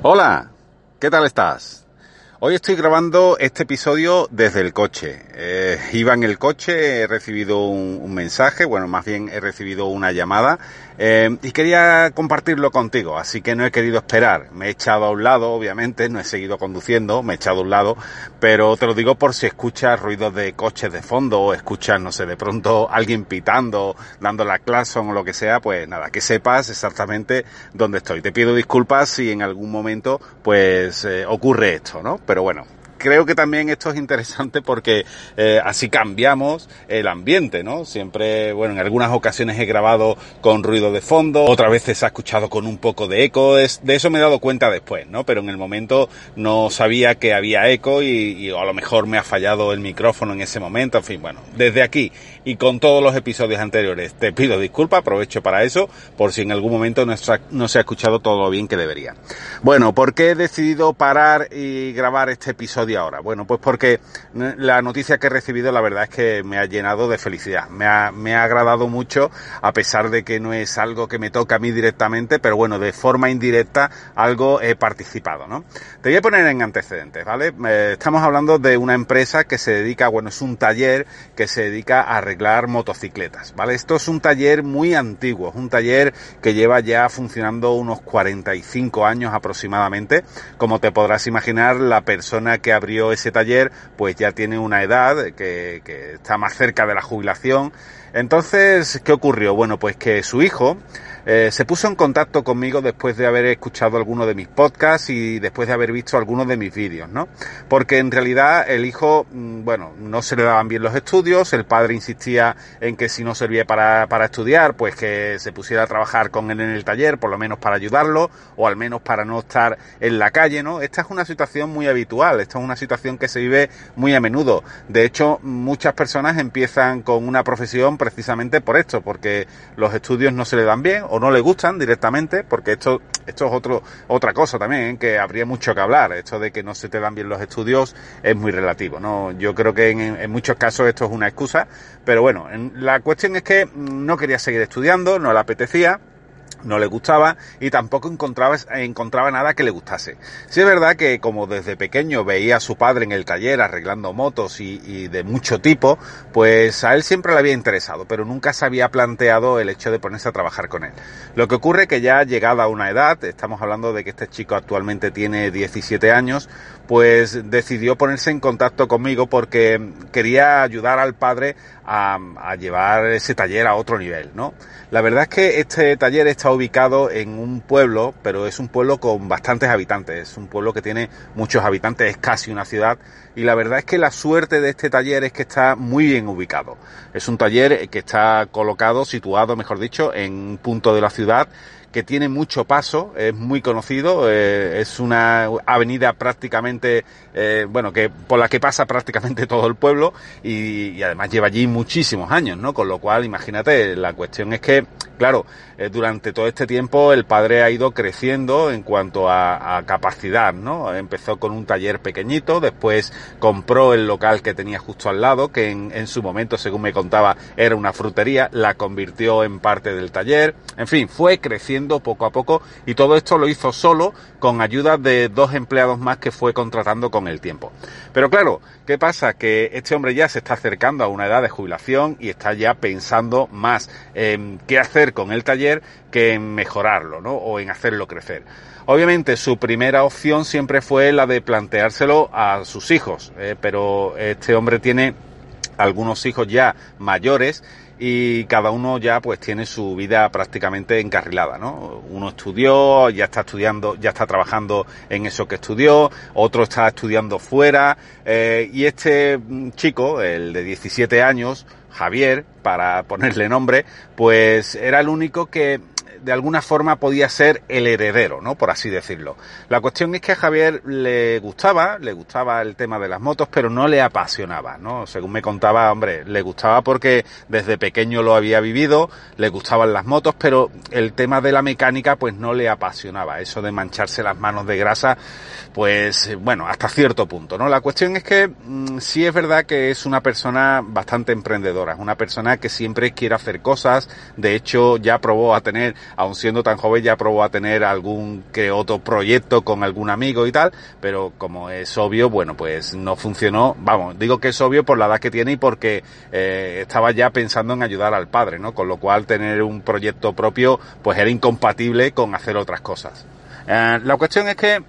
Hola, ¿qué tal estás? Hoy estoy grabando este episodio desde el coche. Eh, iba en el coche, he recibido un, mensaje, bueno, más bien he recibido una llamada eh, y quería compartirlo contigo, así que no he querido esperar. Me he echado a un lado, obviamente, no he seguido conduciendo, me he echado a un lado, pero te lo digo por si escuchas ruidos de coches de fondo o escuchas, no sé, de pronto alguien pitando, dando la clase o lo que sea, pues nada, que sepas exactamente dónde estoy. Te pido disculpas si en algún momento pues eh, ocurre esto, ¿no? Pero bueno, creo que también esto es interesante porque eh, así cambiamos el ambiente, ¿no? Siempre, bueno, en algunas ocasiones he grabado con ruido de fondo, otras veces se ha escuchado con un poco de eco, es, de eso me he dado cuenta después, ¿no? Pero en el momento no sabía que había eco y, y a lo mejor me ha fallado el micrófono en ese momento, en fin, bueno, desde aquí y con todos los episodios anteriores te pido disculpas, aprovecho para eso, por si en algún momento no, no se ha escuchado todo lo bien que debería. Bueno, ¿por qué he decidido parar y grabar este episodio ahora? Bueno, pues porque la noticia que he recibido la verdad es que me ha llenado de felicidad. Me ha, me ha agradado mucho, a pesar de que no es algo que me toca a mí directamente, pero bueno, de forma indirecta algo he participado, ¿no? Te voy a poner en antecedentes, ¿vale? Eh, estamos hablando de una empresa que se dedica, bueno, es un taller que se dedica a arreglar motocicletas, ¿vale? Esto es un taller muy antiguo, es un taller que lleva ya funcionando unos 45 años aproximadamente. Como te podrás imaginar, la persona que abrió ese taller pues ya tiene una edad que, que está más cerca de la jubilación. Entonces, ¿qué ocurrió? Bueno, pues que su hijo eh, se puso en contacto conmigo después de haber escuchado algunos de mis podcasts y después de haber visto algunos de mis vídeos, ¿no? Porque en realidad el hijo, bueno, no se le daban bien los estudios, el padre insistía en que si no servía para, para estudiar, pues que se pusiera a trabajar con él en el taller, por lo menos para ayudarlo, o al menos para no estar en la calle, ¿no? Esta es una situación muy habitual, esta es una situación que se vive muy a menudo. De hecho, muchas personas empiezan con una profesión precisamente por esto, porque los estudios no se le dan bien o no le gustan directamente, porque esto, esto es otro, otra cosa también, ¿eh? que habría mucho que hablar. Esto de que no se te dan bien los estudios es muy relativo, ¿no? Yo creo que en, en muchos casos esto es una excusa, pero bueno, en, la cuestión es que no quería seguir estudiando, no le apetecía, no le gustaba y tampoco encontraba, encontraba nada que le gustase. Sí es verdad que como desde pequeño veía a su padre en el taller arreglando motos y, de mucho tipo, pues a él siempre le había interesado, pero nunca se había planteado el hecho de ponerse a trabajar con él. Lo que ocurre que ya llegada a una edad, estamos hablando de que este chico actualmente tiene 17 años, pues decidió ponerse en contacto conmigo porque quería ayudar al padre a, llevar ese taller a otro nivel, ¿no? La verdad es que este taller ubicado en un pueblo, pero es un pueblo con bastantes habitantes, es un pueblo que tiene muchos habitantes, es casi una ciudad, y la verdad es que la suerte de este taller es que está muy bien ubicado. Es un taller que está colocado, situado, mejor dicho, en un punto de la ciudad que tiene mucho paso, es muy conocido, eh, es una avenida prácticamente, eh, bueno, que por la que pasa prácticamente todo el pueblo y, además lleva allí muchísimos años, ¿no? Con lo cual, imagínate, la cuestión es que, claro, eh, durante todo este tiempo el padre ha ido creciendo en cuanto a, a, capacidad, ¿no? Empezó con un taller pequeñito, después compró el local que tenía justo al lado, que en, en su momento, según me contaba, era una frutería, la convirtió en parte del taller, en fin, fue creciendo poco a poco y todo esto lo hizo solo con ayuda de dos empleados más que fue contratando con el tiempo. Pero claro, ¿qué pasa? Que este hombre ya se está acercando a una edad de jubilación y está ya pensando más en qué hacer con el taller que en mejorarlo, ¿no? O en hacerlo crecer. Obviamente su primera opción siempre fue la de planteárselo a sus hijos, eh, pero este hombre tiene algunos hijos ya mayores y cada uno ya pues tiene su vida prácticamente encarrilada, ¿no? Uno estudió, ya está estudiando, ya está trabajando en eso que estudió, otro está estudiando fuera, eh, y este chico, el de 17 años, Javier, para ponerle nombre, pues era el único que de alguna forma podía ser el heredero, ¿no? Por así decirlo. La cuestión es que a Javier le gustaba, le gustaba el tema de las motos, pero no le apasionaba, ¿no? Según me contaba, hombre, le gustaba porque desde pequeño lo había vivido, le gustaban las motos, pero el tema de la mecánica pues no le apasionaba. Eso de mancharse las manos de grasa, pues bueno, hasta cierto punto, ¿no? La cuestión es que mmm, sí es verdad que es una persona bastante emprendedora, es una persona que siempre quiere hacer cosas, de hecho ya probó a tener aun siendo tan joven ya probó a tener algún que otro proyecto con algún amigo y tal, pero como es obvio, bueno, pues no funcionó. Vamos, digo que es obvio por la edad que tiene y porque eh, estaba ya pensando en ayudar al padre, ¿no? Con lo cual tener un proyecto propio, pues era incompatible con hacer otras cosas. Eh, la cuestión es que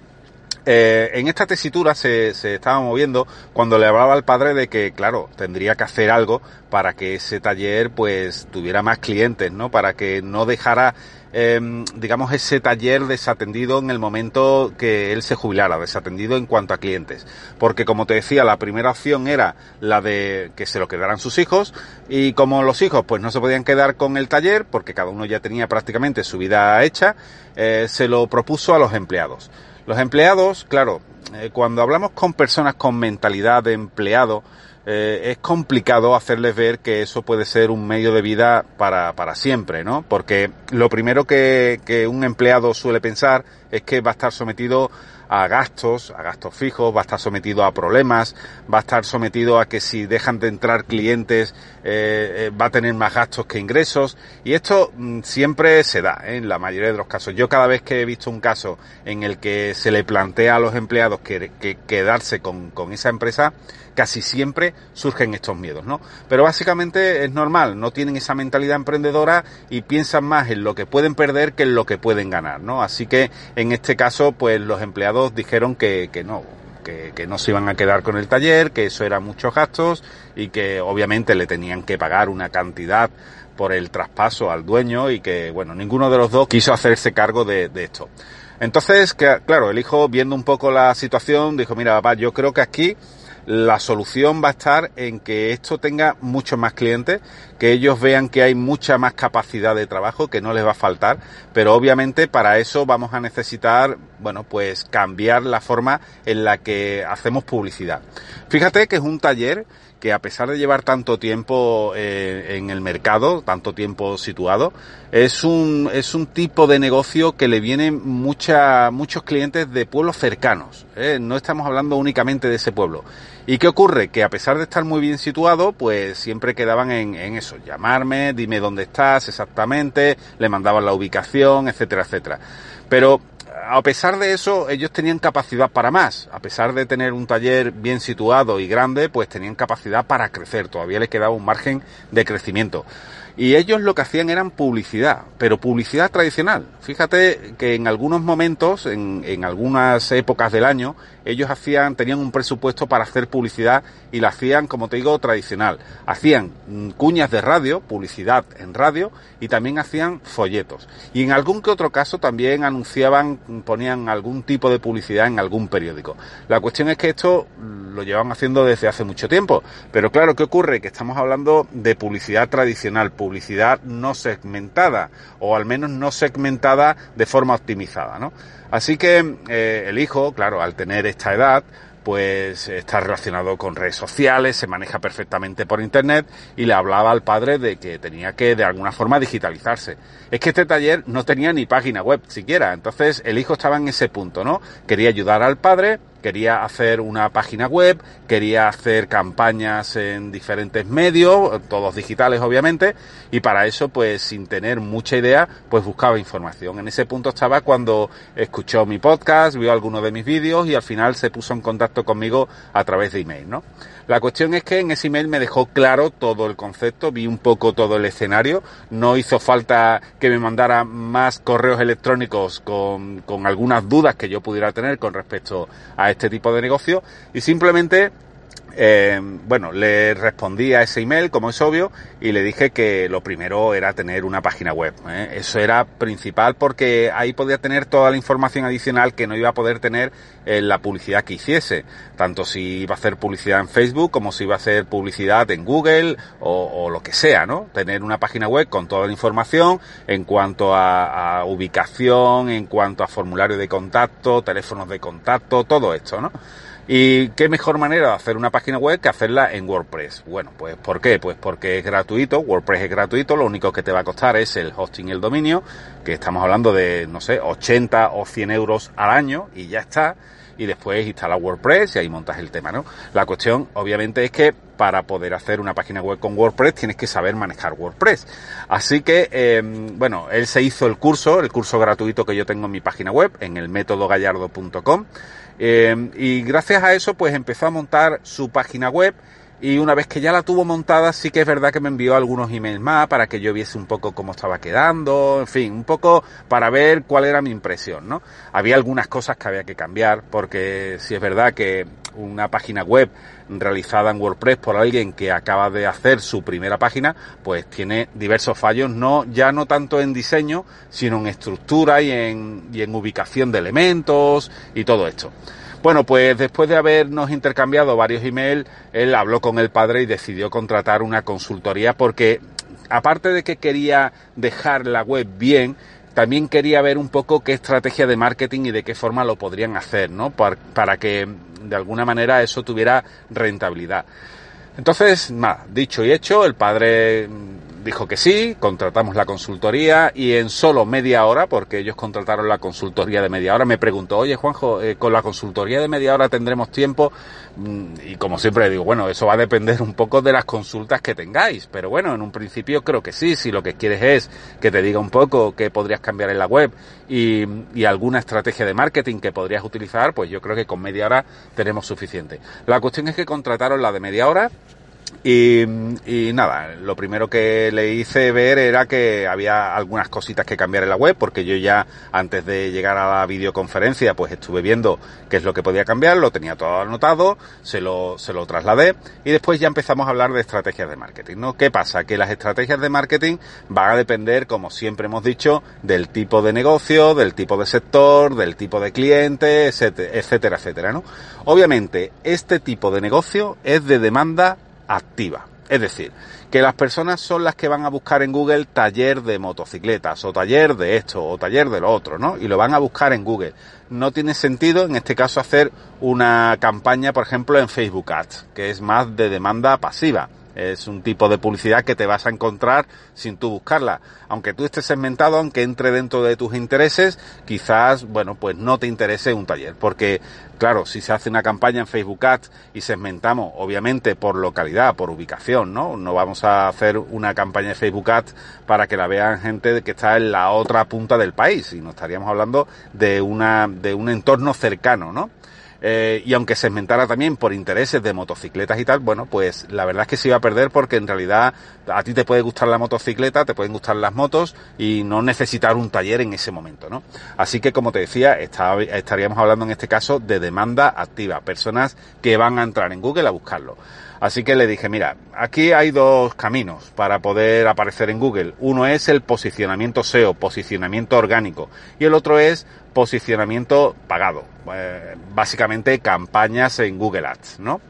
eh, en esta tesitura se, se, estaba moviendo cuando le hablaba al padre de que, claro, tendría que hacer algo para que ese taller pues tuviera más clientes, ¿no? Para que no dejara, eh, digamos, ese taller desatendido en el momento que él se jubilara, desatendido en cuanto a clientes. Porque como te decía, la primera opción era la de que se lo quedaran sus hijos y como los hijos pues no se podían quedar con el taller porque cada uno ya tenía prácticamente su vida hecha, eh, se lo propuso a los empleados. Los empleados, claro, eh, cuando hablamos con personas con mentalidad de empleado, eh, es complicado hacerles ver que eso puede ser un medio de vida para, para siempre, ¿no? Porque lo primero que, que un empleado suele pensar es que va a estar sometido a gastos, a gastos fijos, va a estar sometido a problemas, va a estar sometido a que si dejan de entrar clientes eh, eh, va a tener más gastos que ingresos y esto mm, siempre se da ¿eh? en la mayoría de los casos. Yo cada vez que he visto un caso en el que se le plantea a los empleados que, que quedarse con, con esa empresa, casi siempre surgen estos miedos, ¿no? Pero básicamente es normal, no tienen esa mentalidad emprendedora y piensan más en lo que pueden perder que en lo que pueden ganar, ¿no? Así que en este caso, pues los empleados dijeron que, que no, que, que, no se iban a quedar con el taller, que eso era muchos gastos y que obviamente le tenían que pagar una cantidad por el traspaso al dueño y que, bueno, ninguno de los dos quiso hacerse cargo de, de esto. Entonces, que, claro, el hijo, viendo un poco la situación, dijo, mira, papá, yo creo que aquí la solución va a estar en que esto tenga muchos más clientes, que ellos vean que hay mucha más capacidad de trabajo, que no les va a faltar, pero obviamente para eso vamos a necesitar, bueno, pues cambiar la forma en la que hacemos publicidad. Fíjate que es un taller que a pesar de llevar tanto tiempo eh, en el mercado, tanto tiempo situado, es un, es un tipo de negocio que le vienen mucha, muchos clientes de pueblos cercanos. ¿eh? No estamos hablando únicamente de ese pueblo. ¿Y qué ocurre? Que a pesar de estar muy bien situado, pues siempre quedaban en, en eso, llamarme, dime dónde estás exactamente, le mandaban la ubicación, etcétera, etcétera. Pero a pesar de eso, ellos tenían capacidad para más. A pesar de tener un taller bien situado y grande, pues tenían capacidad para crecer. Todavía les quedaba un margen de crecimiento. Y ellos lo que hacían eran publicidad, pero publicidad tradicional. Fíjate que en algunos momentos, en, en, algunas épocas del año, ellos hacían, tenían un presupuesto para hacer publicidad y la hacían, como te digo, tradicional. Hacían cuñas de radio, publicidad en radio, y también hacían folletos. Y en algún que otro caso también anunciaban, ponían algún tipo de publicidad en algún periódico. La cuestión es que esto lo llevan haciendo desde hace mucho tiempo. Pero claro, ¿qué ocurre? Que estamos hablando de publicidad tradicional, no segmentada, o al menos no segmentada de forma optimizada, ¿no? Así que eh, el hijo, claro, al tener esta edad, pues está relacionado con redes sociales, se maneja perfectamente por internet y le hablaba al padre de que tenía que de alguna forma digitalizarse. Es que este taller no tenía ni página web siquiera, entonces el hijo estaba en ese punto, ¿no? Quería ayudar al padre, quería hacer una página web, quería hacer campañas en diferentes medios, todos digitales obviamente, y para eso pues sin tener mucha idea pues buscaba información. En ese punto estaba cuando escuchó mi podcast, vio alguno de mis vídeos y al final se puso en contacto conmigo a través de email, ¿no? La cuestión es que en ese email me dejó claro todo el concepto, vi un poco todo el escenario, no hizo falta que me mandara más correos electrónicos con, con algunas dudas que yo pudiera tener con respecto a este tipo de negocio. Y simplemente eh, bueno, le respondí a ese email, como es obvio, y le dije que lo primero era tener una página web. ¿eh? Eso era principal porque ahí podía tener toda la información adicional que no iba a poder tener en la publicidad que hiciese. Tanto si iba a hacer publicidad en Facebook como si iba a hacer publicidad en Google o, lo que sea, ¿no? Tener una página web con toda la información en cuanto a, a ubicación, en cuanto a formulario de contacto, teléfonos de contacto, todo esto, ¿no? ¿Y qué mejor manera de hacer una página web que hacerla en WordPress? Bueno, pues ¿por qué? Pues porque es gratuito, WordPress es gratuito, lo único que te va a costar es el hosting y el dominio, que estamos hablando de, no sé, 80 o 100 euros al año y ya está. Y después instalas WordPress y ahí montas el tema, ¿no? La cuestión, obviamente, es que para poder hacer una página web con WordPress tienes que saber manejar WordPress. Así que, eh, bueno, él se hizo el curso, el curso gratuito que yo tengo en mi página web, en el métodogallardo.com. Eh, y gracias a eso, pues empezó a montar su página web y una vez que ya la tuvo montada, sí que es verdad que me envió algunos emails más para que yo viese un poco cómo estaba quedando, en fin, un poco para ver cuál era mi impresión, ¿no? Había algunas cosas que había que cambiar, porque si es verdad que una página web realizada en WordPress por alguien que acaba de hacer su primera página, pues tiene diversos fallos, no, ya no tanto en diseño, sino en estructura y en, y en ubicación de elementos y todo esto. Bueno, pues después de habernos intercambiado varios emails, él habló con el padre y decidió contratar una consultoría porque aparte de que quería dejar la web bien, también quería ver un poco qué estrategia de marketing y de qué forma lo podrían hacer, ¿no? Para, que de alguna manera eso tuviera rentabilidad. Entonces, nada, dicho y hecho, el padre dijo que sí, contratamos la consultoría y en solo media hora, porque ellos contrataron la consultoría de media hora, me preguntó, oye Juanjo, eh, con la consultoría de media hora tendremos tiempo mm, y como siempre digo, bueno, eso va a depender un poco de las consultas que tengáis, pero bueno, en un principio creo que sí, si lo que quieres es que te diga un poco qué podrías cambiar en la web y, y alguna estrategia de marketing que podrías utilizar, pues yo creo que con media hora tenemos suficiente. La cuestión es que contrataron la de media hora, y, y, nada, lo primero que le hice ver era que había algunas cositas que cambiar en la web, porque yo ya antes de llegar a la videoconferencia, pues estuve viendo qué es lo que podía cambiar, lo tenía todo anotado, se lo, se lo trasladé y después ya empezamos a hablar de estrategias de marketing, ¿no? ¿Qué pasa? Que las estrategias de marketing van a depender, como siempre hemos dicho, del tipo de negocio, del tipo de sector, del tipo de cliente, etcétera, etcétera, ¿no? Obviamente, este tipo de negocio es de demanda activa. Es decir, que las personas son las que van a buscar en Google taller de motocicletas o taller de esto o taller de lo otro, ¿no? Y lo van a buscar en Google. No tiene sentido en este caso hacer una campaña, por ejemplo, en Facebook Ads, que es más de demanda pasiva. Es un tipo de publicidad que te vas a encontrar sin tú buscarla. Aunque tú estés segmentado, aunque entre dentro de tus intereses, quizás, bueno, pues no te interese un taller. Porque, claro, si se hace una campaña en Facebook Ads y segmentamos, obviamente, por localidad, por ubicación, ¿no? No vamos a hacer una campaña de Facebook Ads para que la vean gente que está en la otra punta del país, sino estaríamos hablando de una, de un entorno cercano, ¿no? Eh, y aunque segmentara también por intereses de motocicletas y tal, bueno, pues la verdad es que se iba a perder porque en realidad a ti te puede gustar la motocicleta, te pueden gustar las motos y no necesitar un taller en ese momento, ¿no? Así que como te decía, estaríamos hablando en este caso de demanda activa, personas que van a entrar en Google a buscarlo. Así que le dije, mira, aquí hay dos caminos para poder aparecer en Google. Uno es el posicionamiento SEO, posicionamiento orgánico, y el otro es posicionamiento pagado, eh, básicamente campañas en Google Ads, ¿no?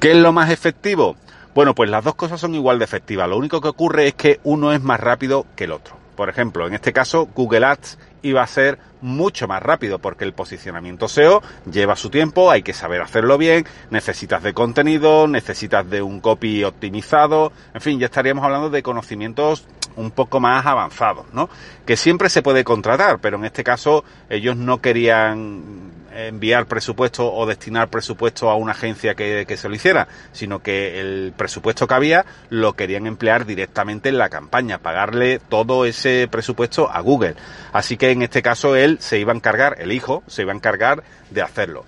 ¿Qué es lo más efectivo? Bueno, pues las dos cosas son igual de efectivas. Lo único que ocurre es que uno es más rápido que el otro. Por ejemplo, en este caso, Google Ads iba a ser mucho más rápido porque el posicionamiento SEO lleva su tiempo, hay que saber hacerlo bien, necesitas de contenido, necesitas de un copy optimizado, en fin, ya estaríamos hablando de conocimientos un poco más avanzados, ¿no? Que siempre se puede contratar, pero en este caso ellos no querían enviar presupuesto o destinar presupuesto a una agencia que, que, se lo hiciera, sino que el presupuesto que había lo querían emplear directamente en la campaña, pagarle todo ese presupuesto a Google. Así que en este caso él se iba a encargar, el hijo se iba a encargar de hacerlo.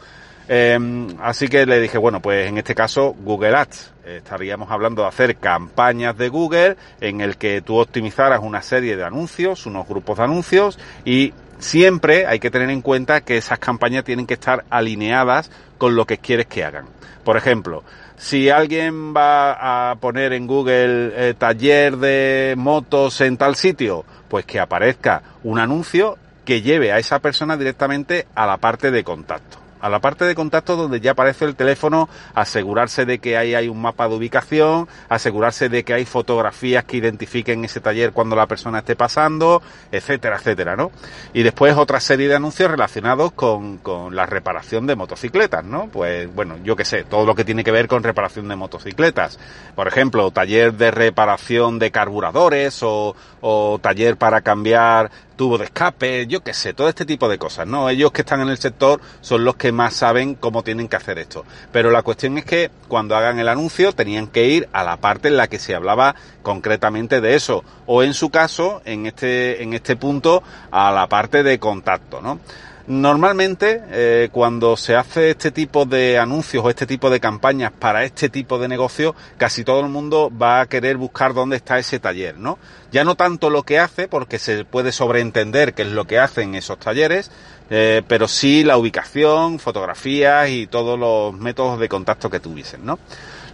Eh, así que le dije, bueno, pues en este caso Google Ads. Estaríamos hablando de hacer campañas de Google en el que tú optimizaras una serie de anuncios, unos grupos de anuncios y siempre hay que tener en cuenta que esas campañas tienen que estar alineadas con lo que quieres que hagan. Por ejemplo, si alguien va a poner en Google eh, taller de motos en tal sitio, pues que aparezca un anuncio que lleve a esa persona directamente a la parte de contacto a la parte de contacto donde ya aparece el teléfono, asegurarse de que ahí hay un mapa de ubicación, asegurarse de que hay fotografías que identifiquen ese taller cuando la persona esté pasando, etcétera, etcétera, ¿no? Y después otra serie de anuncios relacionados con, con la reparación de motocicletas, ¿no? Pues bueno, yo qué sé, todo lo que tiene que ver con reparación de motocicletas. Por ejemplo, taller de reparación de carburadores o, o taller para cambiar tubo de escape, yo qué sé, todo este tipo de cosas, ¿no? Ellos que están en el sector son los que más saben cómo tienen que hacer esto. Pero la cuestión es que cuando hagan el anuncio tenían que ir a la parte en la que se hablaba concretamente de eso, o en su caso, en este, en este punto, a la parte de contacto, ¿no? Normalmente, eh, cuando se hace este tipo de anuncios o este tipo de campañas para este tipo de negocio, casi todo el mundo va a querer buscar dónde está ese taller, ¿no? Ya no tanto lo que hace, porque se puede sobreentender qué es lo que hacen esos talleres, eh, pero sí la ubicación, fotografías y todos los métodos de contacto que tuviesen, ¿no?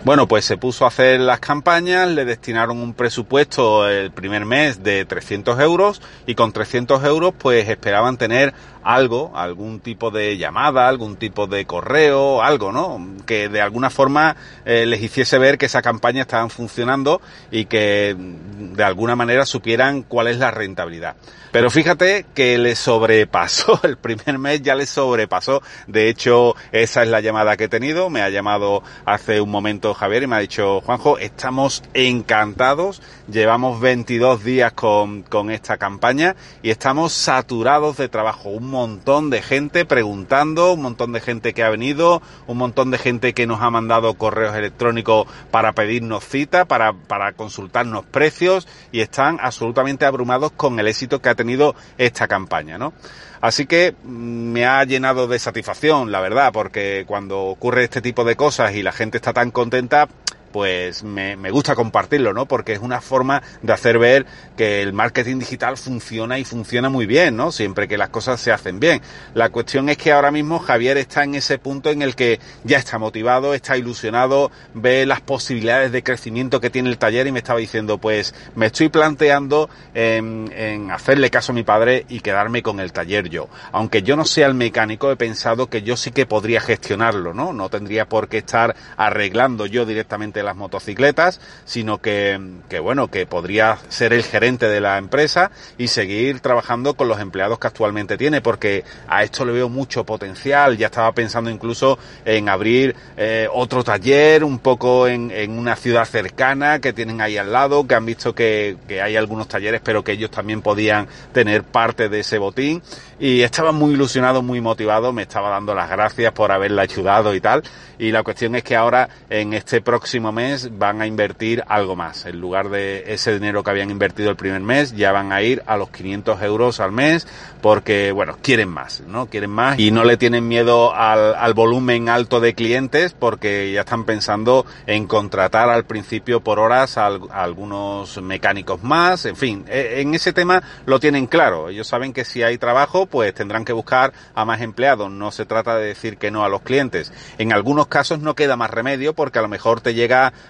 Bueno, pues se puso a hacer las campañas, le destinaron un presupuesto el primer mes de 300 euros y con 300 euros pues esperaban tener algo, algún tipo de llamada, algún tipo de correo, algo, ¿no? Que de alguna forma eh, les hiciese ver que esa campaña estaban funcionando y que de alguna manera supieran cuál es la rentabilidad. Pero fíjate que le sobrepasó, el primer mes ya le sobrepasó. De hecho, esa es la llamada que he tenido. Me ha llamado hace un momento Javier y me ha dicho, Juanjo, estamos encantados. Llevamos 22 días con, con esta campaña y estamos saturados de trabajo. Un montón de gente preguntando, un montón de gente que ha venido, un montón de gente que nos ha mandado correos electrónicos para pedirnos cita, para, para consultarnos precios y están absolutamente abrumados con el éxito que ha tenido esta campaña, ¿no? Así que me ha llenado de satisfacción, la verdad, porque cuando ocurre este tipo de cosas y la gente está tan contenta, pues me, gusta compartirlo, ¿no? Porque es una forma de hacer ver que el marketing digital funciona y funciona muy bien, ¿no? Siempre que las cosas se hacen bien. La cuestión es que ahora mismo Javier está en ese punto en el que ya está motivado, está ilusionado, ve las posibilidades de crecimiento que tiene el taller y me estaba diciendo, pues me estoy planteando en, en hacerle caso a mi padre y quedarme con el taller yo. Aunque yo no sea el mecánico, he pensado que yo sí que podría gestionarlo, ¿no? No tendría por qué estar arreglando yo directamente las motocicletas, sino que, que, bueno, que podría ser el gerente de la empresa y seguir trabajando con los empleados que actualmente tiene, porque a esto le veo mucho potencial. Ya estaba pensando incluso en abrir eh, otro taller un poco en, en, una ciudad cercana que tienen ahí al lado, que han visto que, que hay algunos talleres, pero que ellos también podían tener parte de ese botín. Y estaba muy ilusionado, muy motivado, me estaba dando las gracias por haberla ayudado y tal. Y la cuestión es que ahora, en este próximo mes van a invertir algo más. En lugar de ese dinero que habían invertido el primer mes, ya van a ir a los 500 euros al mes porque, bueno, quieren más, ¿no? Quieren más y no le tienen miedo al, volumen alto de clientes porque ya están pensando en contratar al principio por horas a, a algunos mecánicos más. En fin, e, en ese tema lo tienen claro. Ellos saben que si hay trabajo, pues tendrán que buscar a más empleados. No se trata de decir que no a los clientes. En algunos casos no queda más remedio porque a lo mejor te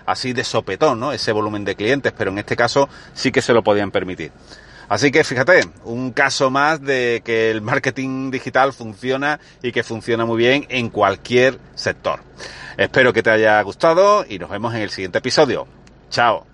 así de sopetón, ¿no? Ese volumen de clientes, pero en este caso sí que se lo podían permitir. Así que fíjate, un caso más de que el marketing digital funciona y que funciona muy bien en cualquier sector. Espero que te haya gustado y nos vemos en el siguiente episodio. Chao.